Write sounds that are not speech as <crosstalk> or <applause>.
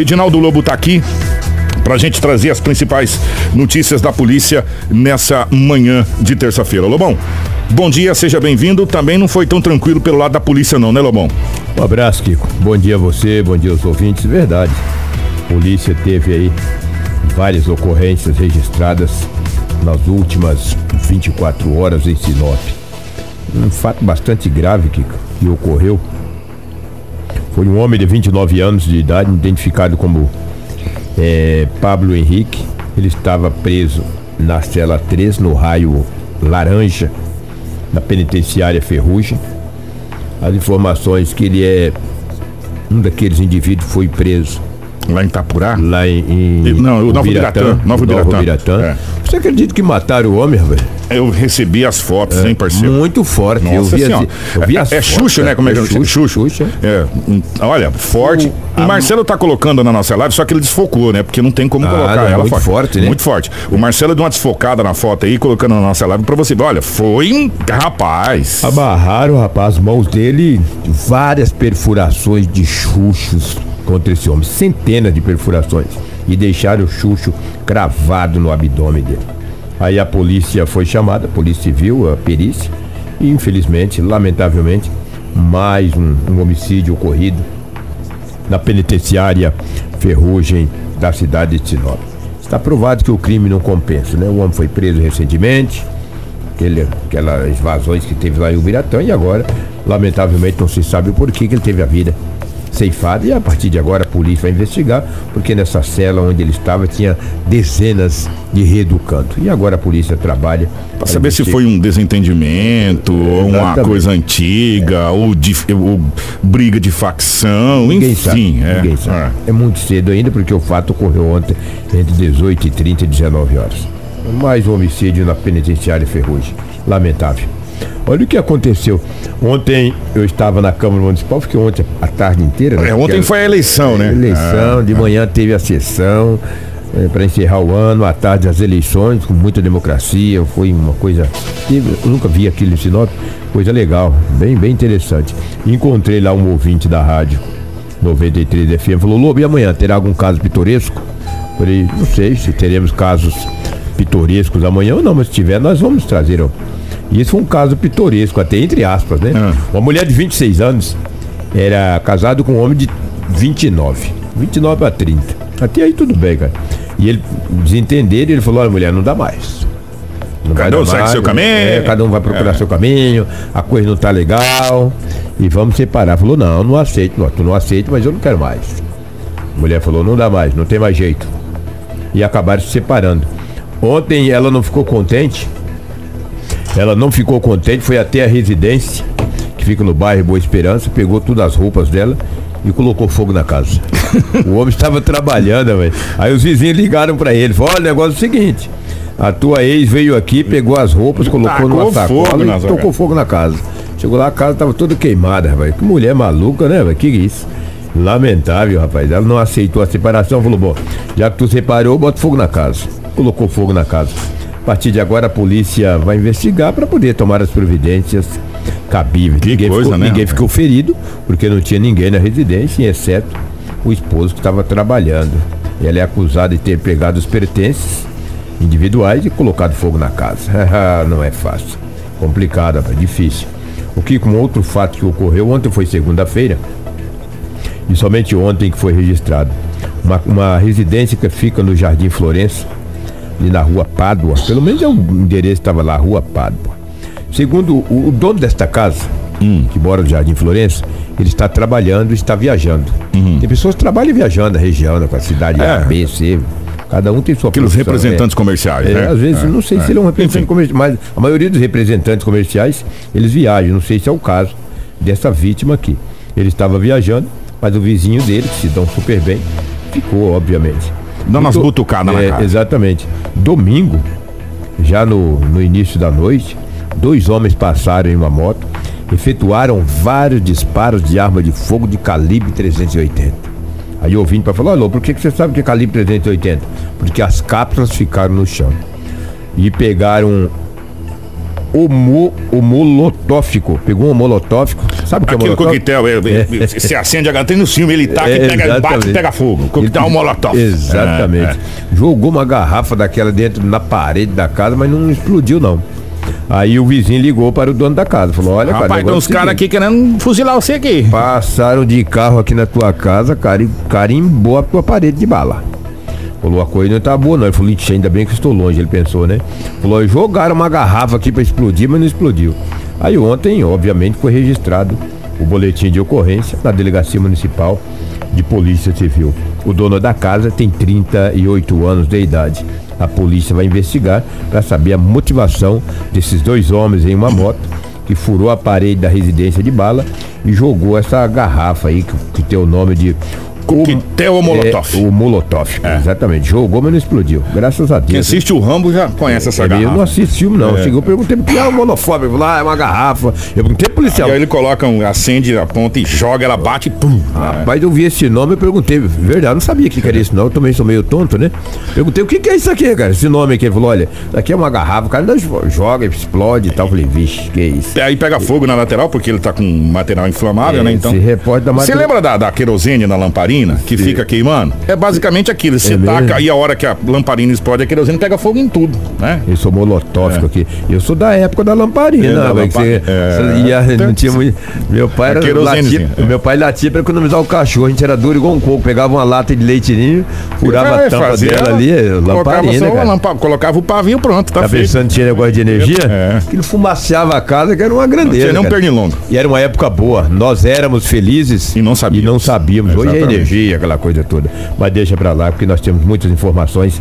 Edinaldo Lobo tá aqui para a gente trazer as principais notícias da polícia nessa manhã de terça-feira. Lobão, bom dia, seja bem-vindo. Também não foi tão tranquilo pelo lado da polícia, não, né, Lobão? Um abraço, Kiko. Bom dia a você, bom dia aos ouvintes. Verdade. A polícia teve aí várias ocorrências registradas nas últimas 24 horas em Sinop. Um fato bastante grave que, que ocorreu foi um homem de 29 anos de idade, identificado como é, Pablo Henrique. Ele estava preso na cela 3, no raio Laranja, na penitenciária Ferrugem. As informações que ele é um daqueles indivíduos foi preso Lá em Itapurá? lá em, em Não, o Novo Ubiratã, Novo Ubiratã. É. Você acredita que mataram o homem, velho? Eu recebi as fotos, hein, parceiro? Muito forte. eu Nossa vi, as, Senhora. eu vi é, as é fotos, Xuxa, né? Como é que Xuxa, Xuxa. Xuxa. É, olha, forte. O, Marcelo tá colocando na nossa live, só que ele desfocou, né? Porque não tem como Ah, colocar não, ela muito forte, né? Muito forte. O Marcelo deu uma desfocada na foto aí, colocando na nossa live pra você ver. Olha, foi um rapaz. Amarraram, rapaz, as mãos dele, várias perfurações de chuchos contra esse homem, centenas de perfurações, e deixaram o chucho cravado no abdômen dele. Aí a polícia foi chamada, a polícia civil, a perícia, e infelizmente, lamentavelmente, mais um, um homicídio ocorrido na penitenciária Ferrugem da cidade de Sinop. Está provado que o crime não compensa, né? O homem foi preso recentemente, aquele, aquelas invasões que teve lá em Ubiratã e agora, lamentavelmente, não se sabe o porquê que ele teve a vida ceifada e a partir de agora a polícia vai investigar, porque nessa cela onde ele estava tinha dezenas de reeducandos. E agora a polícia trabalha Pra saber se foi um desentendimento, ou uma coisa antiga, ou, de, ou briga de facção, Ninguém enfim. sabe. é. Ninguém sabe. É. É. muito cedo ainda, porque o fato ocorreu ontem entre 18 e 30 e 19 horas. Mais um homicídio na penitenciária Ferrugem. Lamentável. Olha o que aconteceu. Ontem eu estava na Câmara Municipal, fiquei ontem a tarde inteira. né? É, ontem Porque foi a eleição, né? Eleição, Ah, de manhã teve a sessão para encerrar o ano, à tarde as eleições, com muita democracia, foi uma coisa. Eu nunca vi aquilo em Sinop, coisa legal, bem, bem interessante. Encontrei lá um ouvinte da rádio 93 FM, falou, Lobo, e amanhã terá algum caso pitoresco? Falei, não sei se teremos casos pitorescos amanhã ou não, mas se tiver, nós vamos trazer. ó. E esse foi um caso pitoresco, até entre aspas, né? Ah. Uma mulher de 26 anos era casado com um homem de 29. 29 a 30. Até aí tudo bem, cara. E ele desentenderam, ele falou, olha, mulher, não dá mais. Não Cada um segue mais, seu caminho. é, cada um vai procurar É. seu caminho, a coisa não tá legal. E vamos separar. Falou, não, não aceito, não, tu não aceita, mas eu não quero mais. A mulher falou, não dá mais, não tem mais jeito. E acabaram se separando. Ontem ela não ficou contente. Ela não ficou contente, foi até a residência, que fica no bairro Boa Esperança, pegou todas as roupas dela e colocou fogo na casa. <laughs> o homem estava trabalhando, velho. Aí os vizinhos ligaram pra ele, falaram, olha, o negócio é o seguinte, a tua ex veio aqui, pegou as roupas, colocou Tacou numa fogo sacola na e tocou fogo na casa. Chegou lá, a casa tava toda queimada, velho. Que mulher maluca, né, velho? Que isso? Lamentável, rapaz. Ela não aceitou a separação, falou, bom, já que tu separou, bota fogo na casa. Colocou fogo na casa. A partir de agora a polícia vai investigar para poder tomar as providências cabíveis. Que ninguém coisa, ficou, né, Ninguém rapaz? ficou ferido, porque não tinha ninguém na residência, exceto o esposo que estava trabalhando. Ela é acusada de ter pegado os pertences individuais e colocado fogo na casa. <laughs> não é fácil. Complicado, rapaz, difícil. O que com outro fato que ocorreu ontem foi segunda-feira, e somente ontem que foi registrado. Uma, uma residência que fica no Jardim Florença, ali na rua Pádua. Pelo menos é o endereço que estava lá, rua Pádua. Segundo o, o dono desta casa, que mora no Jardim Florença, ele está trabalhando e está viajando. Tem pessoas que trabalham viajando na região, com a cidade É. A, B, C. Cada um tem sua Aqueles profissão, representantes é. comerciais, É, né? às vezes, É, não sei é. se ele é um representante Enfim. comercial, mas a maioria dos representantes comerciais, eles viajam. Não sei se é o caso dessa vítima aqui. Ele estava viajando, mas o vizinho dele, que se dão super bem, ficou, obviamente. Dando umas do- butucadas na é, cara. Exatamente. Domingo, já no, no início da noite, dois homens passaram em uma moto, efetuaram vários disparos de arma de fogo de calibre 380. Aí o ouvinte para falar, alô, por que, que você sabe que é calibre 380? Porque as cápsulas ficaram no chão. E pegaram o, mo, o molotófico. Pegou um molotófico. Sabe o que é Aquele molotov? coquetel, é, é, você acende a tem no filme, ele taca É, e pega, bate e pega fogo. Coquetel Ele- molotov. Exatamente. É, é. Jogou uma garrafa daquela dentro na parede da casa, mas não explodiu, não. Aí o vizinho ligou para o dono da casa. Falou: Olha, cara, Rapaz, tem uns é caras aqui querendo fuzilar você aqui. Passaram de carro aqui na tua casa, cari- carimbou a tua parede de bala. Falou, a coisa não tá boa não. Ele falou, "Ixi, ainda bem que estou longe, ele pensou, né? Falou, jogaram uma garrafa aqui para explodir, mas não explodiu. Aí ontem, obviamente, foi registrado o boletim de ocorrência na Delegacia Municipal de Polícia Civil. O dono da casa tem 38 anos de idade. A polícia vai investigar para saber a motivação desses dois homens em uma moto que furou a parede da residência de bala e jogou essa garrafa aí que, que tem o nome de Coquetel ou molotov? É, o molotov, exatamente. Jogou, mas não explodiu. Graças a Deus. Quem assiste o Rambo já conhece essa É, Eu não garrafa. assisti filme, não. Chegou, eu perguntei por que é um molotov. Falou, ah, é uma garrafa. Eu perguntei pro policial. E aí ele coloca, um, acende a ponta e joga, ela bate e pum. Rapaz, eu vi esse nome, eu perguntei, verdade, eu não sabia o que, que era isso, não. Eu também sou meio tonto, né? Perguntei o que, que é isso aqui, cara? Esse nome aqui. Ele falou: olha, isso aqui é uma garrafa, o cara ainda joga, explode e tal. Eu falei, vixe, que é isso? Aí pega fogo na lateral, porque ele tá com material inflamável, né? Então. Esse repórter da Você lembra da, da querosene na lamparina que fica queimando? É basicamente aquilo. Você É taca mesmo? e a hora que a lamparina explode, a querosene pega fogo em tudo, né? Eu sou molotófico aqui. Eu sou da época da lamparina, É, da você, é. ia- não tinha muito. Meu pai era A querosenezinha, latia, é. Meu pai latia pra economizar o cachorro. A gente era duro igual um coco. Pegava uma lata de leitinho, furava a É, tampa fazia- dela ali, é, colocava, lamparina, cara. lampa- colocava o pavio pronto, tá, Tá feito. pensando que tinha negócio de energia? É. Aquilo fumaceava a casa, que era uma grandeira. tinha nem um pernilongo. E era uma época boa. Nós éramos felizes E não sabíamos. E não sabíamos. Hoje é Exatamente. Energia, aquela coisa toda. Mas deixa pra lá, porque nós temos muitas informações